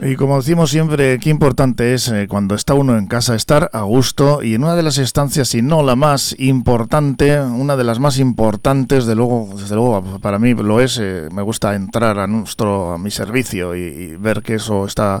Y como decimos siempre, qué importante es eh, cuando está uno en casa estar a gusto y en una de las estancias, si no la más importante, una de las más importantes, de luego, desde luego para mí lo es, eh, me gusta entrar a nuestro a mi servicio y, ver que eso está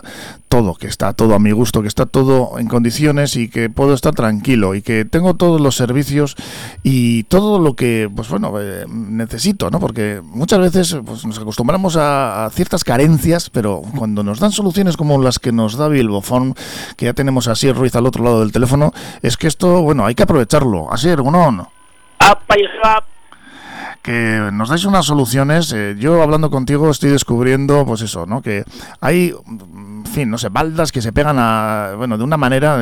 todo, que está todo a mi gusto, que está todo en condiciones y que puedo estar tranquilo y que tengo todos los servicios y todo lo que, pues bueno, eh, necesito, ¿no? Porque muchas veces pues, nos acostumbramos a, ciertas carencias, pero cuando nos dan soluciones como las que nos da Bilbofon, que ya tenemos así Ruiz al otro lado del teléfono, es que esto, bueno, hay que aprovecharlo. Así, Ergunón que nos dais unas soluciones. Eh, yo hablando contigo estoy descubriendo, pues eso, ¿no? Que hay, fin, no sé, baldas que se pegan a, bueno, de una manera,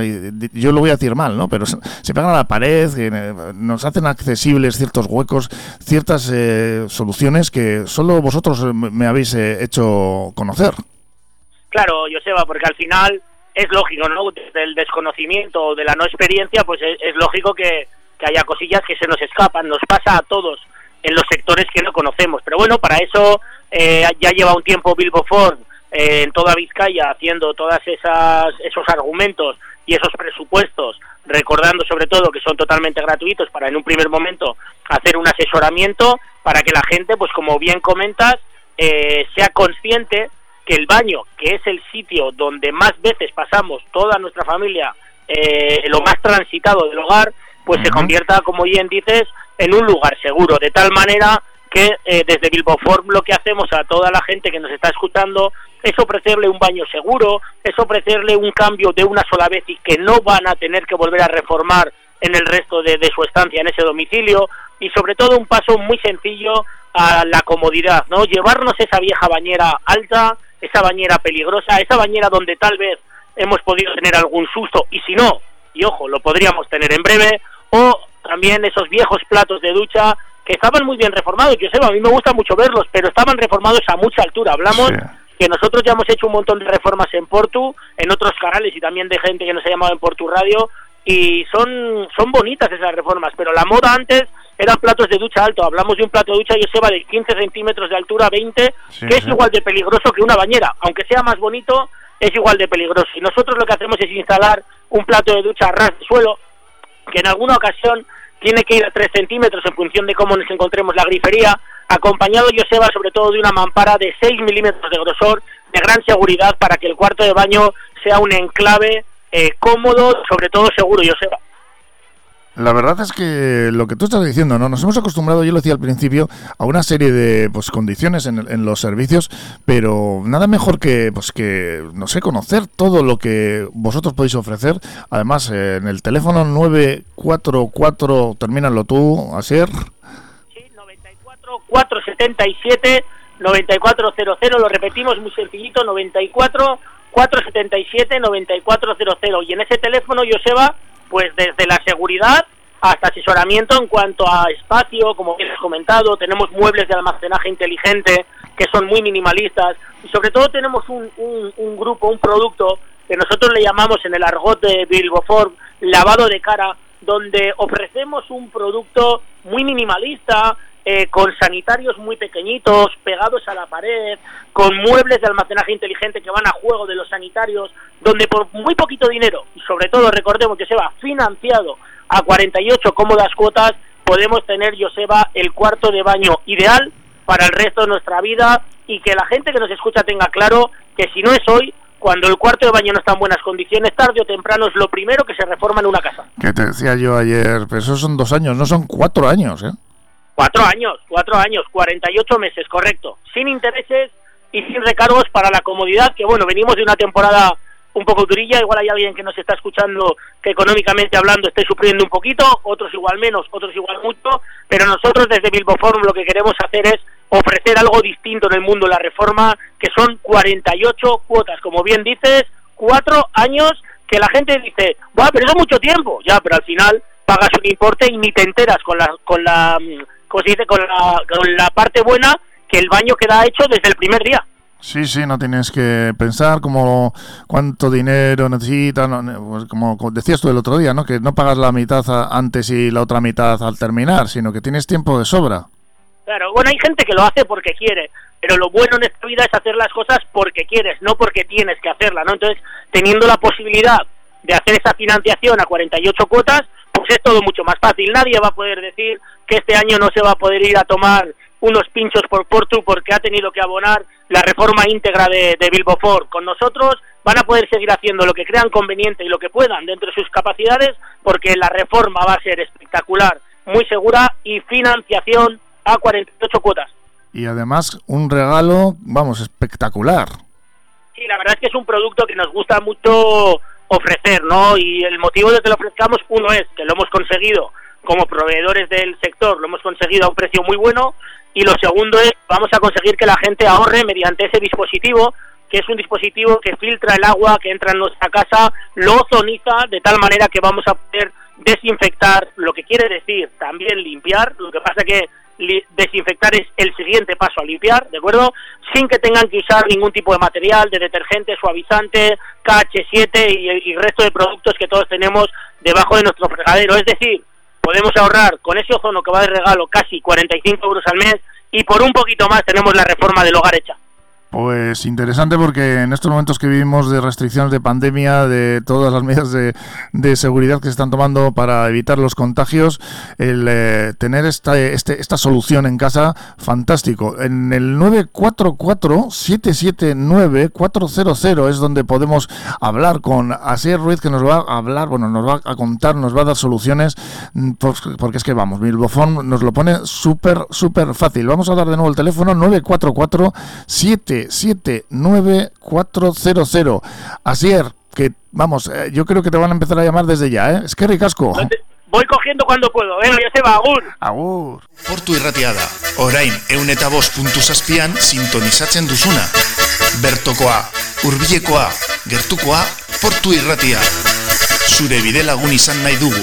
yo lo voy a decir mal, ¿no? Pero se pegan a la pared, eh, nos hacen accesibles ciertos huecos, ciertas eh, soluciones que solo vosotros me habéis hecho conocer. Claro, Joseba, porque al final es lógico, ¿no? Desde el desconocimiento o de la no experiencia, pues es, lógico que, haya cosillas que se nos escapan, nos pasa a todos en los sectores que no conocemos. Pero bueno, para eso eh, ya lleva un tiempo Bilbo Ford eh, en toda Vizcaya haciendo todas esas esos argumentos y esos presupuestos, recordando sobre todo que son totalmente gratuitos para en un primer momento hacer un asesoramiento para que la gente, pues como bien comentas, eh, sea consciente que el baño, que es el sitio donde más veces pasamos toda nuestra familia, lo más transitado del hogar, pues se convierta, como bien dices, en un lugar seguro, de tal manera que eh, desde Bilboform lo que hacemos a toda la gente que nos está escuchando es ofrecerle un baño seguro, es ofrecerle un cambio de una sola vez y que no van a tener que volver a reformar en el resto de, su estancia en ese domicilio y sobre todo un paso muy sencillo a la comodidad, ¿no? Llevarnos esa vieja bañera alta, esa bañera peligrosa, esa bañera donde tal vez hemos podido tener algún susto y si no, y ojo, lo podríamos tener en breve, o también esos viejos platos de ducha que estaban muy bien reformados. Yo sé, a mí me gusta mucho verlos, pero estaban reformados a mucha altura. Hablamos que nosotros ya hemos hecho un montón de reformas en Portu, en otros canales y también de gente que nos ha llamado en Portu Radio y son son bonitas esas reformas, pero la moda antes eran platos de ducha alto. Hablamos de un plato de ducha, va de 15 centímetros de altura, 20, que es igual de peligroso que una bañera. Aunque sea más bonito, es igual de peligroso. Y nosotros lo que hacemos es instalar un plato de ducha a ras de suelo, que en alguna ocasión tiene que ir a 3 centímetros en función de cómo nos encontremos la grifería, acompañado Joseba sobre todo de una mampara de 6 milímetros de grosor, de gran seguridad para que el cuarto de baño sea un enclave eh, cómodo, sobre todo seguro, Joseba. La verdad es que lo que tú estás diciendo, ¿no? Nos hemos acostumbrado, yo lo decía al principio, a una serie de pues, condiciones en, los servicios, pero nada mejor que, pues, que, no sé, conocer todo lo que vosotros podéis ofrecer. Además, en el teléfono 944, termínalo tú, Asier. Sí, 94 477 9400, lo repetimos muy sencillito, 94 477 9400. Y en ese teléfono, Joseba, pues desde la seguridad hasta asesoramiento en cuanto a espacio, como bien comentado, tenemos muebles de almacenaje inteligente que son muy minimalistas y sobre todo tenemos un, un, grupo, un producto que nosotros le llamamos en el argot de Bilboform lavado de cara, donde ofrecemos un producto muy minimalista, eh, con sanitarios muy pequeñitos, pegados a la pared, con muebles de almacenaje inteligente que van a juego de los sanitarios, donde por muy poquito dinero, y sobre todo recordemos que se va financiado a 48 cómodas cuotas, podemos tener, Joseba, el cuarto de baño ideal para el resto de nuestra vida y que la gente que nos escucha tenga claro que si no es hoy, cuando el cuarto de baño no está en buenas condiciones, tarde o temprano es lo primero que se reforma en una casa. Que te decía yo ayer, pero esos son dos años, no son cuatro años, ¿eh? Cuatro años, cuatro años, 48 meses, correcto. Sin intereses y sin recargos para la comodidad, que bueno, venimos de una temporada un poco durilla, igual hay alguien que nos está escuchando que económicamente hablando esté sufriendo un poquito, otros igual menos, otros igual mucho, pero nosotros desde Bilbo Forum lo que queremos hacer es ofrecer algo distinto en el mundo la reforma, que son 48 cuotas, como bien dices, cuatro años que la gente dice, bueno, pero eso es mucho tiempo, ya, pero al final pagas un importe y ni te enteras con la, con la mm, como se dice, con la, con la parte buena, que el baño queda hecho desde el primer día. Sí, sí, no tienes que pensar como cuánto dinero necesitas, pues como decías tú el otro día, ¿no? Que no pagas la mitad antes y la otra mitad al terminar, sino que tienes tiempo de sobra. Claro, bueno, hay gente que lo hace porque quiere, pero lo bueno en esta vida es hacer las cosas porque quieres, no porque tienes que hacerla, ¿no? Entonces, teniendo la posibilidad de hacer esa financiación a 48 cuotas, pues es todo mucho más fácil. Nadie va a poder decir que este año no se va a poder ir a tomar unos pinchos por Portu porque ha tenido que abonar la reforma íntegra de, de Bilbo Ford. Con nosotros van a poder seguir haciendo lo que crean conveniente y lo que puedan dentro de sus capacidades porque la reforma va a ser espectacular, muy segura y financiación a 48 cuotas. Y además un regalo, vamos, espectacular. Sí, la verdad es que es un producto que nos gusta mucho ofrecer, ¿no? Y el motivo de que lo ofrezcamos, uno es que lo hemos conseguido como proveedores del sector, lo hemos conseguido a un precio muy bueno, y lo segundo es, vamos a conseguir que la gente ahorre mediante ese dispositivo, que es un dispositivo que filtra el agua que entra en nuestra casa, lo ozoniza de tal manera que vamos a poder desinfectar, lo que quiere decir también limpiar, lo que pasa que desinfectar es el siguiente paso a limpiar, ¿de acuerdo? Sin que tengan que usar ningún tipo de material, de detergente, suavizante, KH7 y, y resto de productos que todos tenemos debajo de nuestro fregadero. Es decir, podemos ahorrar con ese ozono que va de regalo casi 45 euros al mes y por un poquito más tenemos la reforma del hogar hecha. Pues interesante porque en estos momentos que vivimos de restricciones de pandemia, de todas las medidas de, seguridad que se están tomando para evitar los contagios, el eh, tener esta, este, esta solución en casa, fantástico. En el 944-779-400 es donde podemos hablar con Asier Ruiz, que nos va a hablar, bueno, nos va a contar, nos va a dar soluciones, mm, porque es que vamos, Bilbofón nos lo pone súper, súper fácil. Vamos a dar de nuevo el teléfono 944 7 79400. Asier, que vamos, eh, yo creo que te van a empezar a llamar desde ya, ¿eh? Es que ricasco. Voy cogiendo cuando puedo, venga, ya se va, agur. Agur. Portu irratiada, orain eun eta bost puntu zazpian sintonizatzen duzuna. Bertokoa, urbilekoa, gertukoa, portu irratia. Zure bide lagun izan nahi dugu.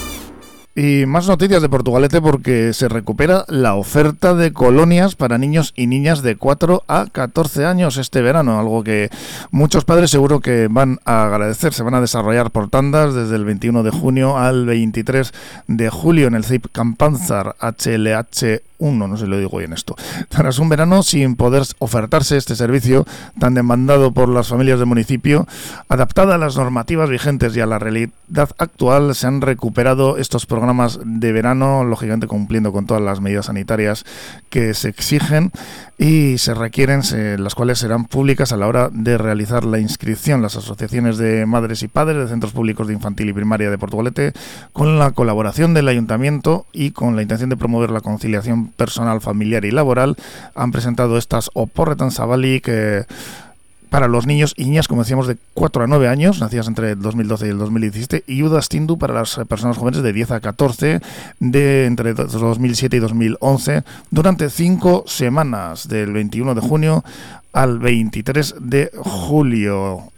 Y más noticias de Portugalete porque se recupera la oferta de colonias para niños y niñas de 4 a 14 años este verano, algo que muchos padres seguro que van a agradecer. Se van a desarrollar por tandas desde el 21 de junio al 23 de julio en el CIP Campanzar HLH uno, no se lo digo bien esto. Tras un verano sin poder ofertarse este servicio tan demandado por las familias del municipio, adaptada a las normativas vigentes y a la realidad actual, se han recuperado estos programas de verano, lógicamente cumpliendo con todas las medidas sanitarias que se exigen y se requieren, las cuales serán públicas a la hora de realizar la inscripción. Las asociaciones de madres y padres de centros públicos de infantil y primaria de Portugalete, con la colaboración del ayuntamiento y con la intención de promover la conciliación personal, familiar y laboral, han presentado estas Oporretan Sabali que para los niños y niñas, como decíamos, de 4 a 9 años, nacidas entre el 2012 y el 2017, y Udas Tindu para las personas jóvenes de 10 a 14, de entre 2007 y 2011, durante 5 semanas, del 21 de junio al 23 de julio.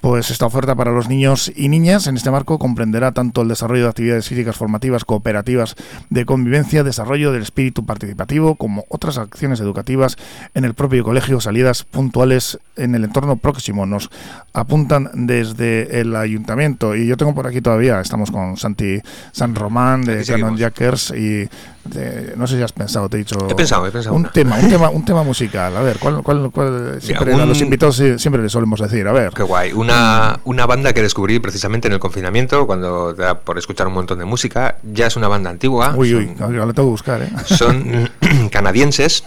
Pues esta oferta para los niños y niñas en este marco comprenderá tanto el desarrollo de actividades físicas formativas, cooperativas de convivencia, desarrollo del espíritu participativo, como otras acciones educativas en el propio colegio, salidas puntuales en el entorno próximo. Nos apuntan desde el ayuntamiento y yo tengo por aquí todavía, estamos con Santi San Román de Canon Jackers y no sé si has pensado, te he dicho. He pensado, he pensado. Un tema, un tema, un tema musical. A ver, ¿cuál, cuál, cuál siempre a los invitados siempre le solemos decir? A ver. Qué guay. Una, una banda que descubrí precisamente en el confinamiento, cuando por escuchar un montón de música. Ya es una banda antigua. Uy, uy, ahora la tengo que buscar, ¿eh? Son <laughs> canadienses.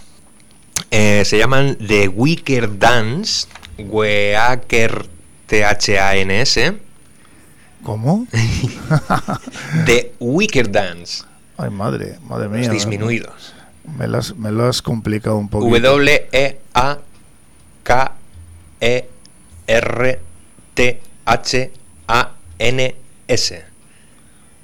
Eh, se llaman The Wicker Dance. Weaker T-H-A-N-S. ¿Cómo? <laughs> The Wicker Dance. Ay, madre, madre mía. disminuidos. Me lo, has, me lo has complicado un poco. W-E-A-K-E-R-T-H-A-N-S.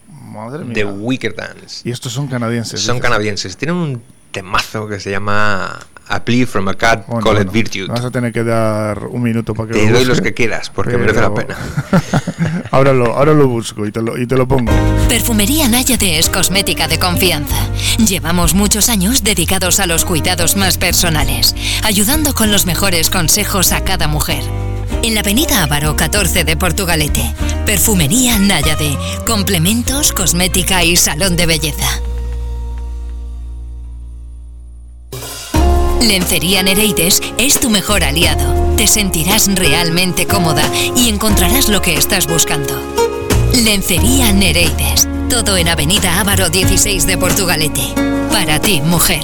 Madre mía. The Wicker Dance. Y estos son canadienses. Son canadienses. Tienen un temazo que se llama a Plea from a Cat Called Virtue. Vas a tener que dar un minuto para que Te doy los que quieras, porque merece la pena. <laughs> ahora, lo, ahora lo busco y te lo, y te lo pongo. Perfumería Náyade es cosmética de confianza. Llevamos muchos años dedicados a los cuidados más personales, ayudando con los mejores consejos a cada mujer. en la avenida Ávaro 14 de Portugalete. Perfumería Náyade, complementos, cosmética y salón de belleza. Lencería Nereides es tu mejor aliado. Te sentirás realmente cómoda y encontrarás lo que estás buscando. Lencería Nereides. Todo en Avenida Ávaro 16 de Portugalete. Para ti, mujer.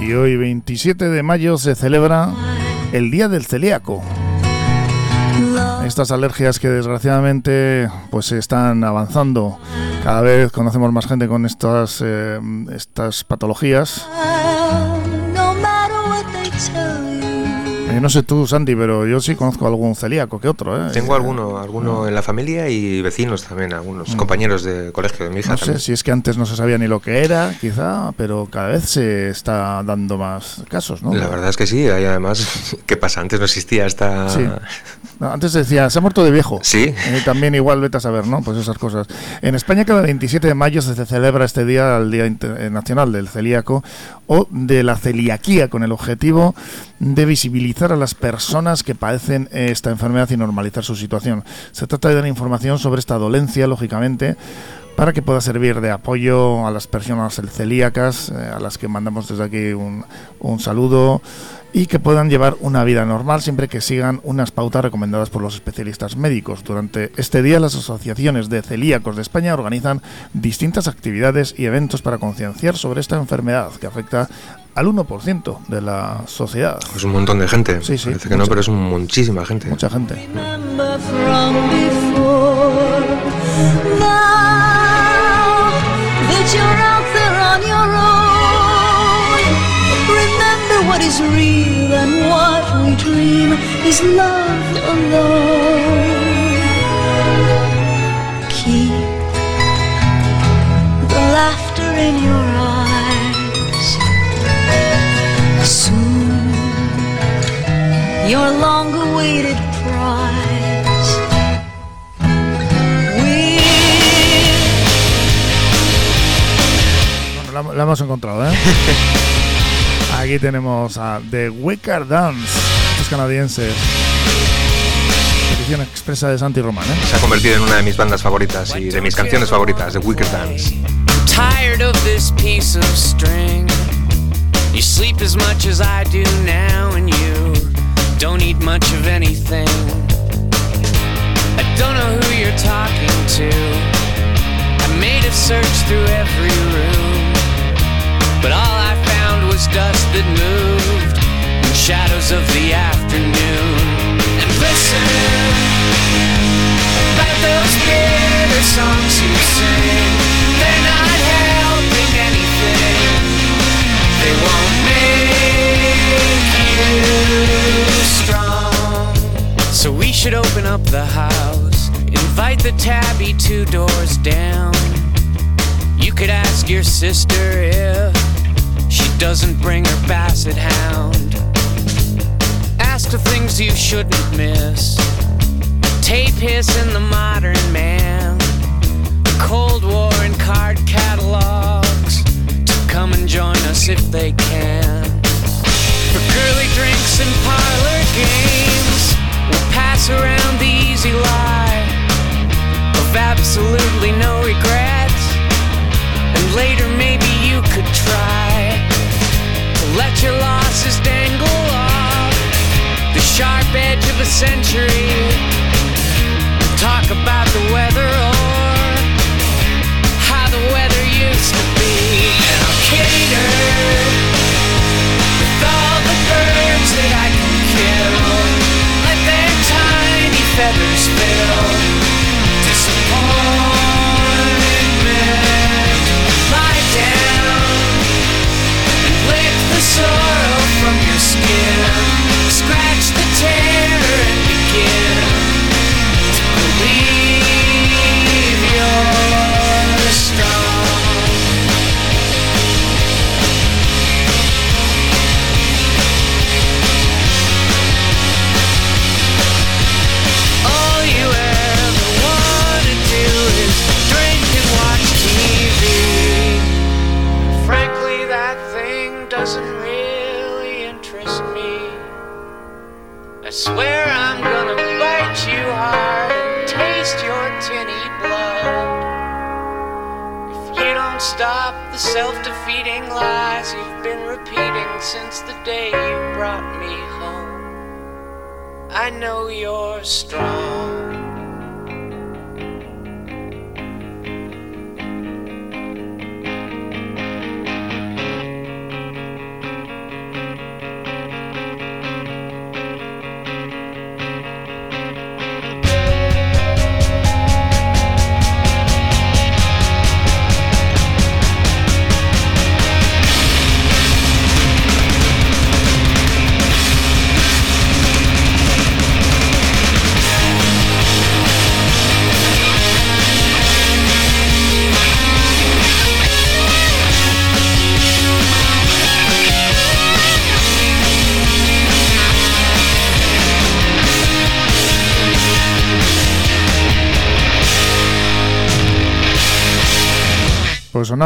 Y hoy 27 de mayo se celebra el Día del Celíaco. Estas alergias que desgraciadamente pues están avanzando. Cada vez conocemos más gente con estas, eh, estas patologías. Eh, no sé tú, Santi, pero yo sí conozco algún celíaco que otro. ¿eh? Tengo alguno, alguno en la familia y vecinos también, algunos mm. compañeros de colegio de mi hija. No sé si es que antes no se sabía ni lo que era, quizá, pero cada vez se está dando más casos, ¿no? La verdad es que sí, hay además, <laughs> ¿qué pasa? Antes no existía esta... Sí. antes decía, se ha muerto de viejo. Sí. Eh, también igual, vete a saber, ¿no? Pues esas cosas. En España cada 27 de mayo se celebra este día, el Día Nacional del Celíaco, o de la celiaquía, con el objetivo de visibilizar a las personas que padecen esta enfermedad y normalizar su situación. Se trata de dar información sobre esta dolencia, lógicamente, para que pueda servir de apoyo a las personas celíacas, eh, a las que mandamos desde aquí un, un saludo y que puedan llevar una vida normal siempre que sigan unas pautas recomendadas por los especialistas médicos. Durante este día las asociaciones de celíacos de España organizan distintas actividades y eventos para concienciar sobre esta enfermedad que afecta al 1% de la sociedad. Es un montón de gente. Sí, sí. Parece que no, pero es muchísima gente. Mucha gente. What is real and what we dream is love alone. Keep the laughter in your eyes. Soon, your long awaited prize. Bueno, la, la hemos encontrado, ¿eh? <laughs> Aquí tenemos a The Wicker Dance, los canadienses. Petición expresa de Santi Román. ¿eh? Se ha convertido en una de mis bandas favoritas y de mis canciones favoritas, The Wicker Dance. Tired of this piece of string. You sleep as much as I do now, and you don't eat much of anything. I don't know who you're talking to. I made a search through every that moved in shadows of the afternoon. And listen about those bitter songs you sing. They're not helping anything. They won't make you strong. So we should open up the house, invite the tabby two doors down. You could ask your sister if doesn't bring her basset hound. Ask the things you shouldn't miss. Tape hiss in the modern man. Cold War and card catalogs to come and join us if they can. For girly drinks and parlor games, we'll pass around the easy lie of absolutely no regrets. And later, maybe you could try let your losses dangle off the sharp edge of a century. Talk about the weather or how the weather used to be. And I'll cater with all the birds that I can kill. Let their tiny feathers fill. Disappointment. yeah.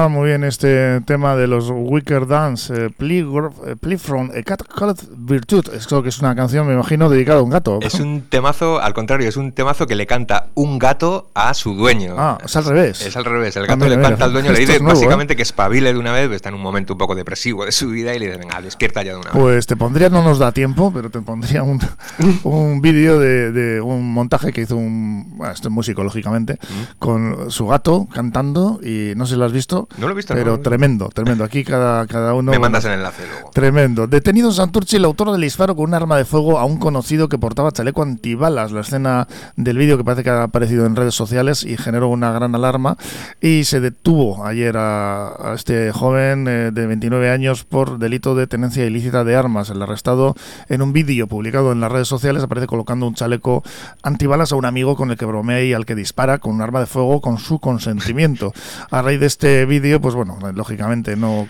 Sonaba muy bien este tema de los Wicker Dance, eh, Plea, eh, from a Cat Called Virtue. Esto que es una canción, me imagino, dedicada a un gato. Es un temazo, al contrario, es un temazo que le canta un gato a su dueño. Ah, es al revés. Es al revés. El Ah, gato le canta al dueño, le dice es ¿eh? básicamente que espabile de una vez, está en un momento un poco depresivo de su vida y le dice, venga, despierta ya de una vez. Pues te pondría, no nos da tiempo, pero te pondría un, <laughs> un vídeo de, de un montaje que hizo un. Bueno, esto es músico, lógicamente, con su gato cantando y no sé si lo has visto. No lo he visto, Pero no visto. tremendo, tremendo. Aquí cada, cada uno. <laughs> Me mandas el enlace luego. Tremendo. Detenido en Santurce el autor del disparo con un arma de fuego a un conocido que portaba chaleco antibalas. La escena del vídeo que parece que ha aparecido en redes sociales y generó una gran alarma. Y se detuvo ayer a, a este joven eh, de 29 años por delito de tenencia ilícita de armas. El arrestado en un vídeo publicado en las redes sociales aparece colocando un chaleco antibalas a un amigo con el que bromea y al que dispara con un arma de fuego con su consentimiento. A raíz de este vídeo, pues bueno, lógicamente no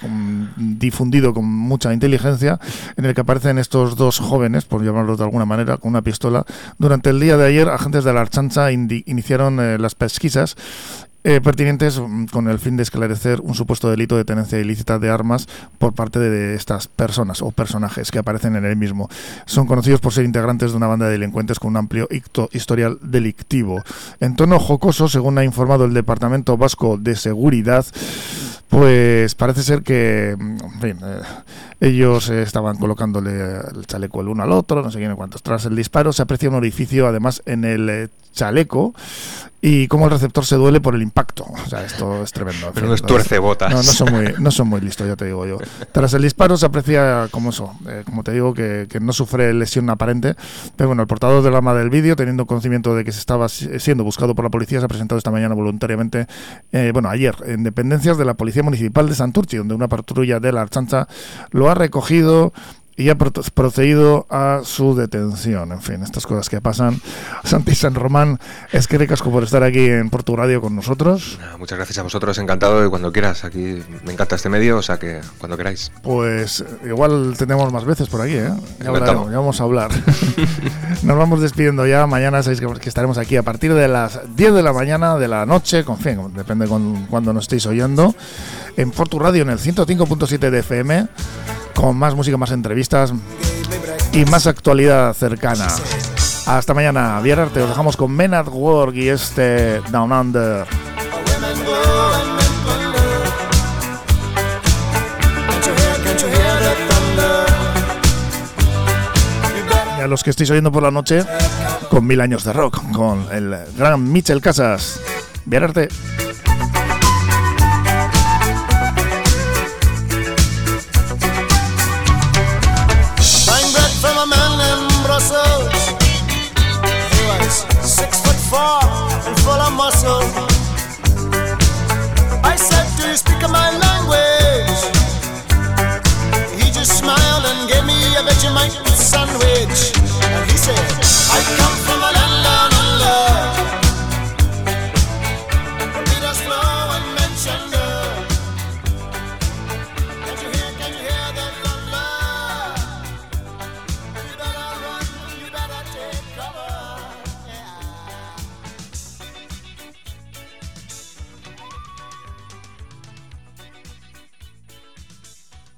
difundido con mucha inteligencia, en el que aparecen estos dos jóvenes, por llamarlos de alguna manera, con una pistola. Durante el día de ayer, agentes de la Archancha iniciaron eh, las pesquisas eh, pertinentes mm, con el fin de esclarecer un supuesto delito de tenencia ilícita de armas por parte de, estas personas o personajes que aparecen en el mismo. Son conocidos por ser integrantes de una banda de delincuentes con un amplio historial delictivo. En tono jocoso, según ha informado el Departamento Vasco de Seguridad, pues parece ser que, mm, en eh, ellos estaban colocándole el chaleco el uno al otro, no sé quién cuántos. Tras el disparo se aprecia un orificio, además, en el eh, chaleco y cómo el receptor se duele por el impacto. O sea, esto es tremendo. En Pero tuercebotas. No, no son muy, no son muy listos, ya te digo yo. Tras el disparo se aprecia como eso, eh, como te digo, que, que no sufre lesión aparente. Pero bueno, el portador del arma del vídeo, teniendo conocimiento de que se estaba si- siendo buscado por la policía, se ha presentado esta mañana voluntariamente, eh, bueno, ayer, en dependencias de la Policía Municipal de Santurci, donde una patrulla de la Archancha lo ha recogido y ha pro- procedido a su detención. En fin, estas cosas que pasan. Santi San Román, es que ricasco por estar aquí en Portu Radio con nosotros. Muchas gracias a vosotros, encantado de cuando quieras. Aquí me encanta este medio, o sea que cuando queráis. Pues igual tenemos más veces por aquí, ¿eh? Ya, hablaremos, ya vamos a hablar. <laughs> Nos vamos despidiendo ya. Mañana sabéis que, que estaremos aquí a partir de las 10 de la mañana, de la noche, con fin, depende con cuando nos estéis oyendo, en Fortu Radio, en el 105.7 de FM, con más música, más entrevistas y más actualidad cercana. Hasta mañana, Vierarte, os dejamos con Men at Work y este Down Under. Y a los que estéis oyendo por la noche, con mil años de rock, con el gran Michel Casas. Vierarte. I said, Do you speak my language? He just smiled and gave me a sandwich. And he said, I come